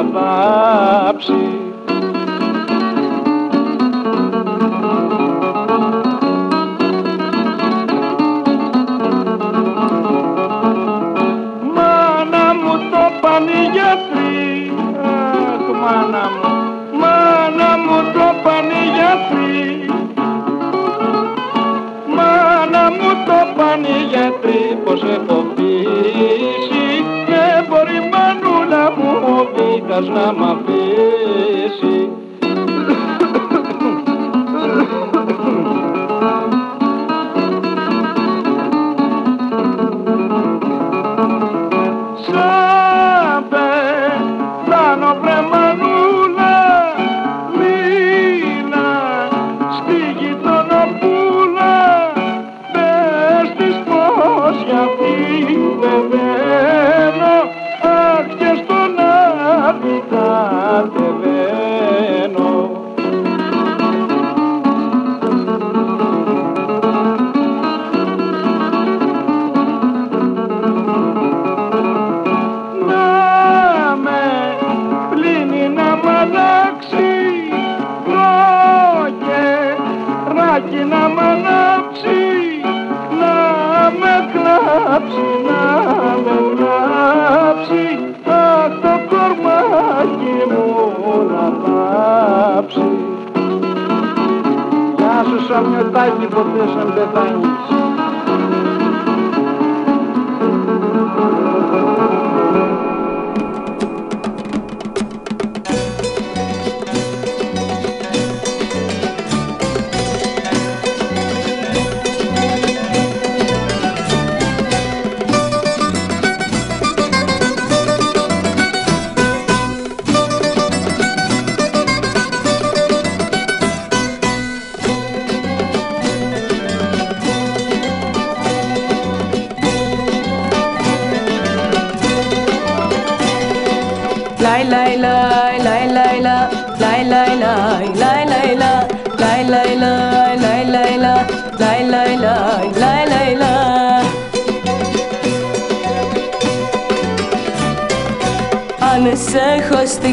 αγάπη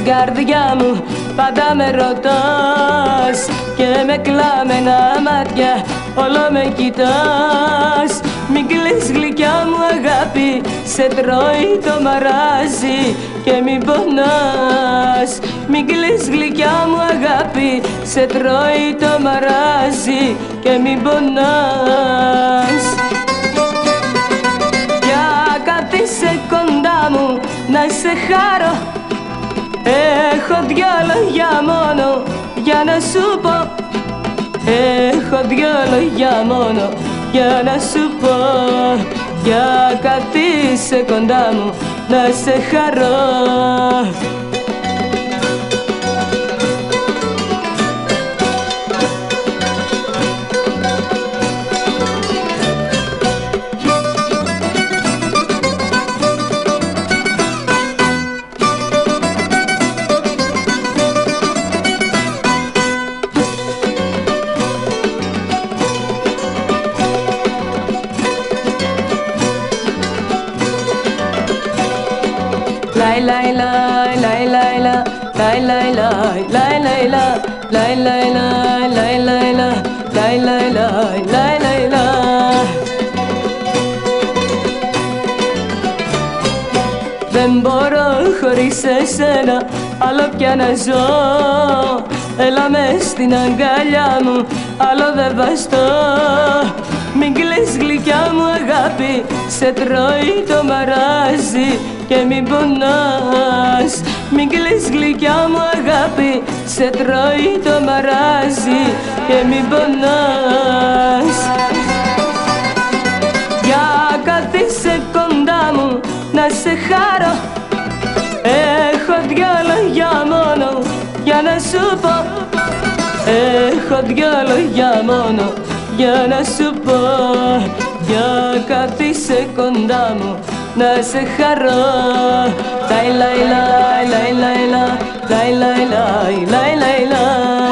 καρδιά μου πάντα με ρωτάς. Και με κλάμενα μάτια όλο με κοιτάς. Μην κλαις γλυκιά μου αγάπη, σε τρώει το μαράζι. Και μην πονάς. Μην κλαις γλυκιά μου αγάπη, σε τρώει το μαράζι. Και μην πονάς. Για κάτι σε κοντά μου να σε χάρω Έχω δυο λόγια μόνο για να σου πω. Έχω δυο λόγια μόνο για να σου πω. Για κάτι σε κοντά μου να σε χαρώ Δεν μπορώ χωρίς εσένα άλλο πια να ζω Έλα με στην αγκαλιά μου, άλλο δεν βαστώ Μην κλαις γλυκιά μου αγάπη, σε τρώει το μαράζι και μην πονάς. Μην κλαις γλυκιά μου αγάπη, σε τρώει το μαράζι και μην πονάς. Για καθίσαι κοντά μου να σε χάρω Έχω δυο λόγια μόνο για να σου πω. Έχω δυο λόγια μόνο για να σου πω Για καθίσαι κοντά μου να σε χαρώ Λαϊ λαϊ λαϊ λαϊ λαϊ λαϊ λαϊ λαϊ λαϊ λαϊ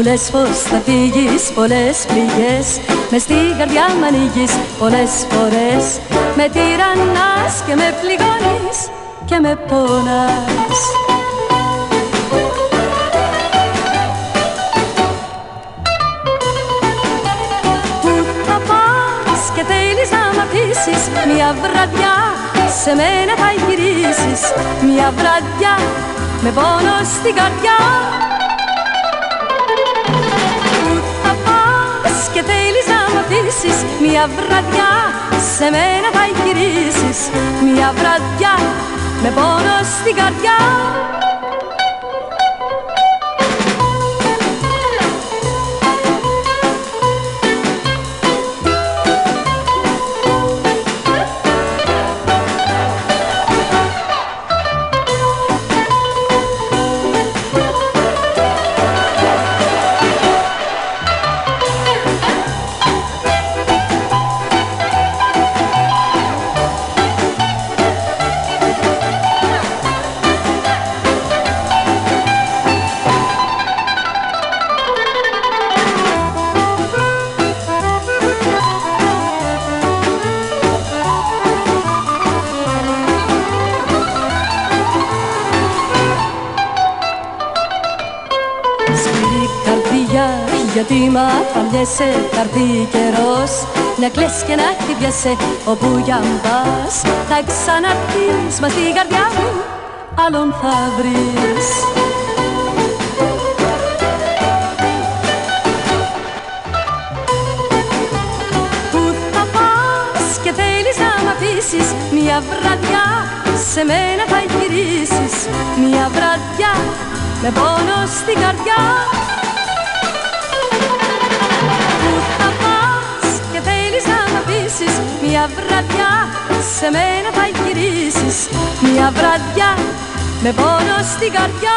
λες πως θα φύγεις πολλές πληγές. Μες στη καρδιά μ' ανοίγεις πολλές φορές. Με τυραννάς και με πληγώνεις και με πονάς. Πού θα πας και θέλεις να μ' αφήσεις Μια βραδιά σε μένα θα γυρίσεις. Μια βραδιά με πόνο στην καρδιά Μια βραδιά σε μένα θα γυρίσεις. Μια βραδιά με πόνο στην καρδιά παλιέσαι θα έρθει καιρός. Να κλαις και να χτυπιέσαι όπου για πας. Θα ξαναρθείς μα στην καρδιά μου άλλον θα βρεις. Πού θα πας και θέλεις να μ' αφήσεις Μια βραδιά σε μένα θα γυρίσεις. Μια βραδιά με πόνο στην καρδιά Μια βραδιά σε μένα θα γυρίσεις Μια βραδιά με πόνο στην καρδιά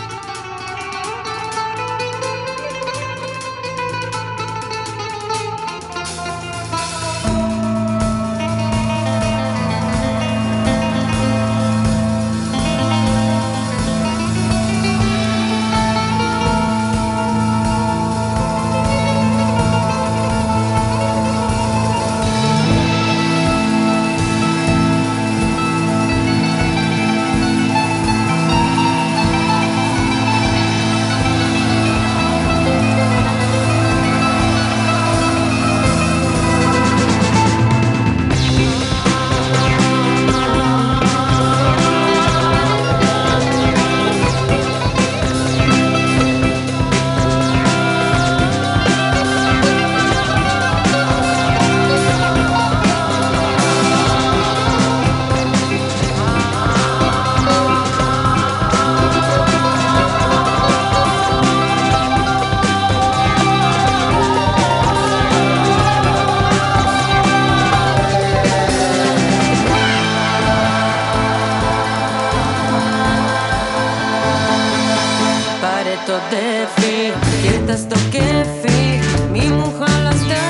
το τέφι Κοίτα στο κέφι Μη μου χαλάς τα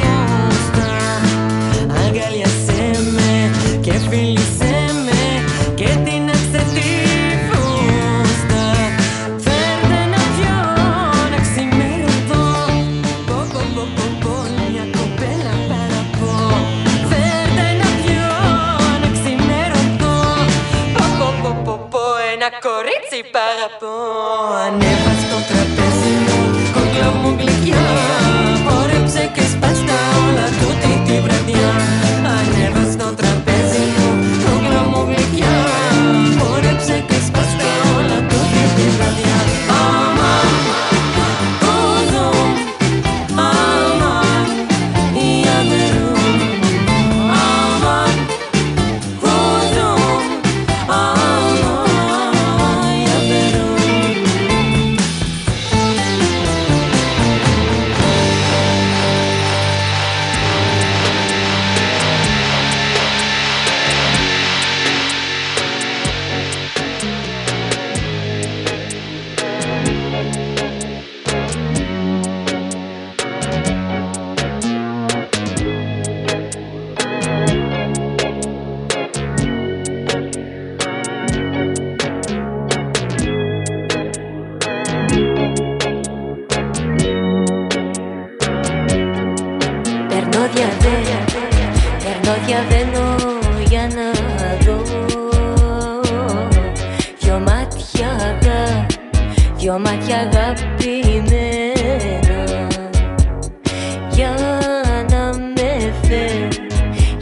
γούστα με και φίλησέ με Και την αυθεντή Φέρτε να πιω να ξημερωθώ Πω κοπέλα παραπώ. Φέρτε να πιω να ξημερωθώ ένα C'est par rapport à pas air accidental, c'est mon colloque.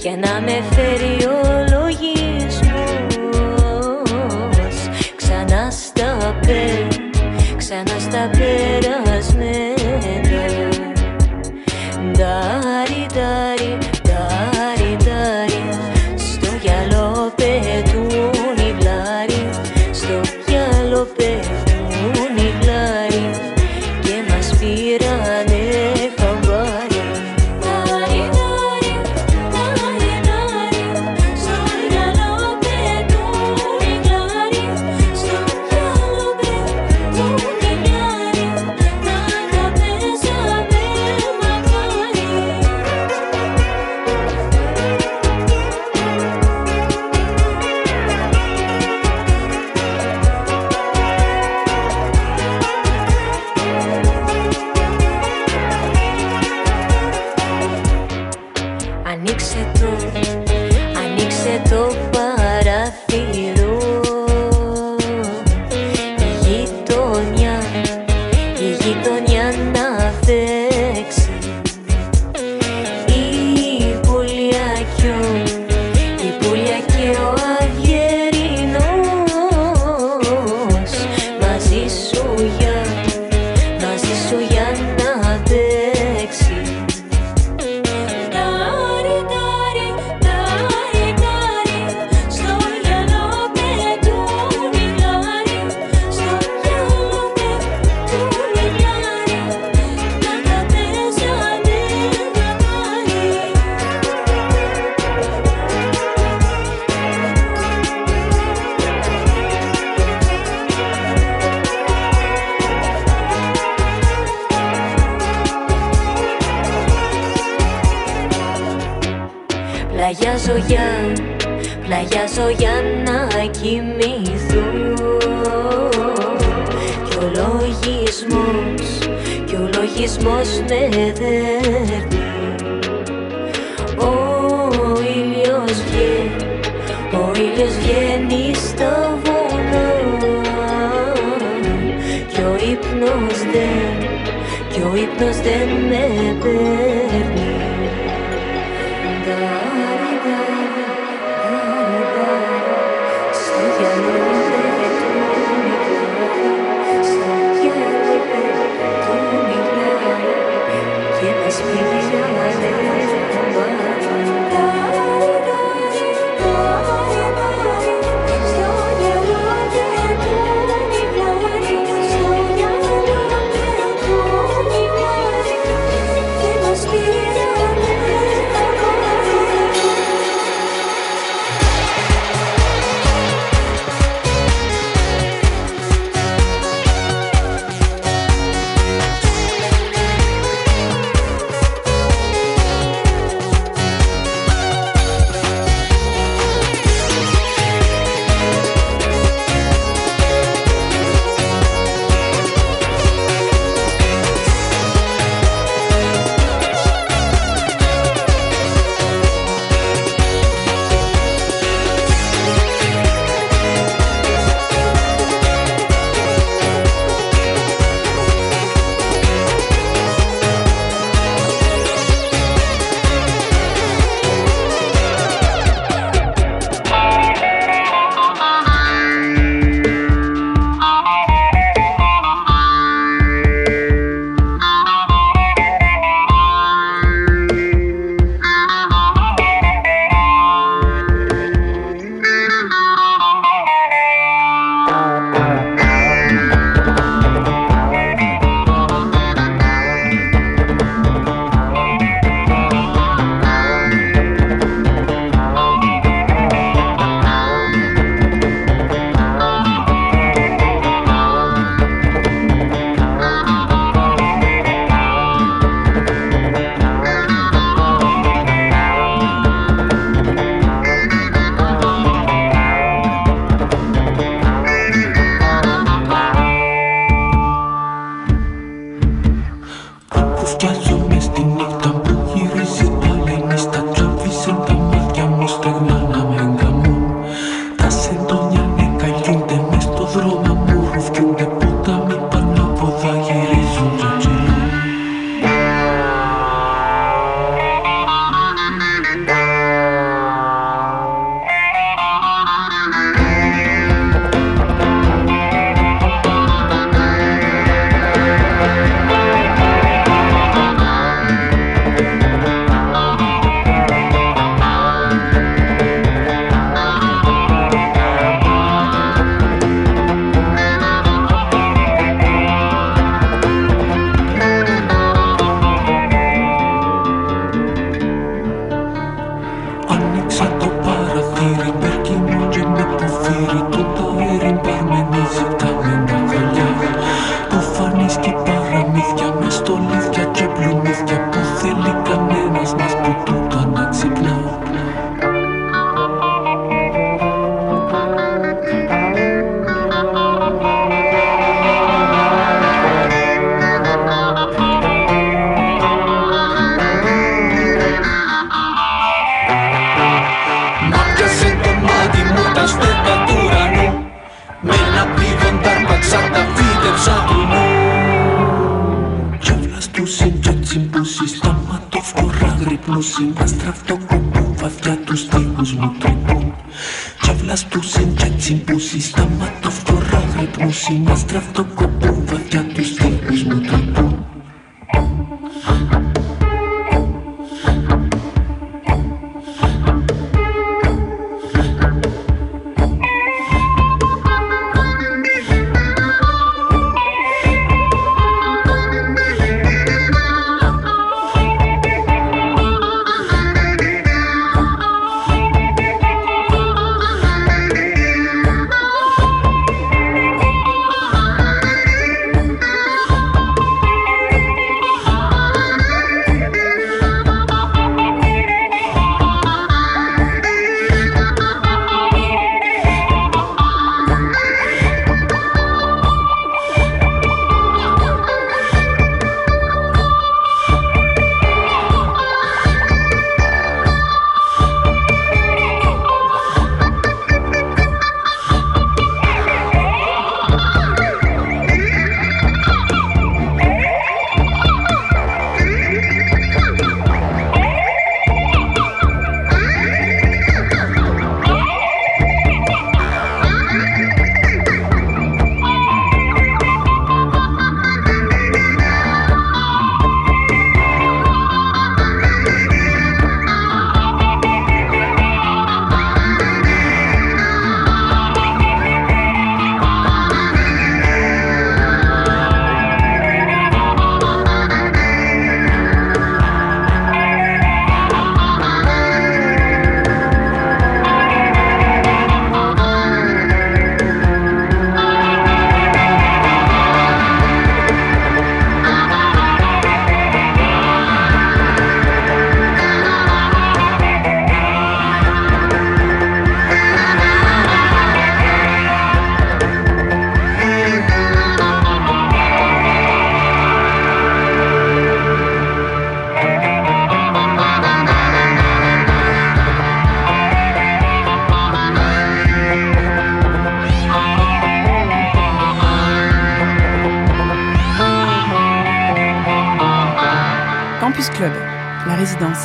και να με φέρει πλαγιάζω για, πλαγιάζω για να κοιμηθώ Κι ο λογισμός, κι ο λογισμός με δέρνει. Ο ήλιος βγαίνει, ο ήλιος βγαίνει στα βουνά Κι ο ύπνος δεν, κι ο ύπνος δεν με παίρνει.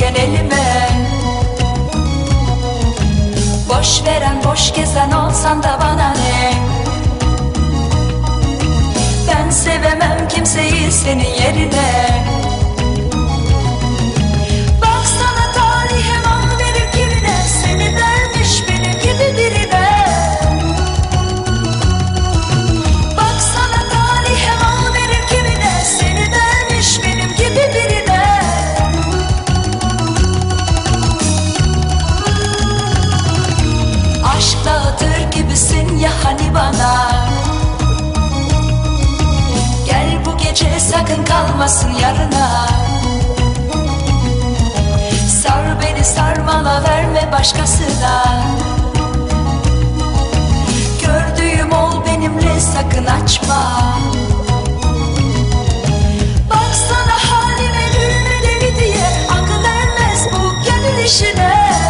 geçmişken elime. Boş veren boş gezen olsan da bana ne? Ben sevemem kimseyi senin yerine. Ya hani bana? Gel bu gece sakın kalmasın yarına. Sar beni sarmala verme başkasına. Gördüğüm ol benimle sakın açma. Baksana halime gülme deli diye Akıl ermez bu gönül işine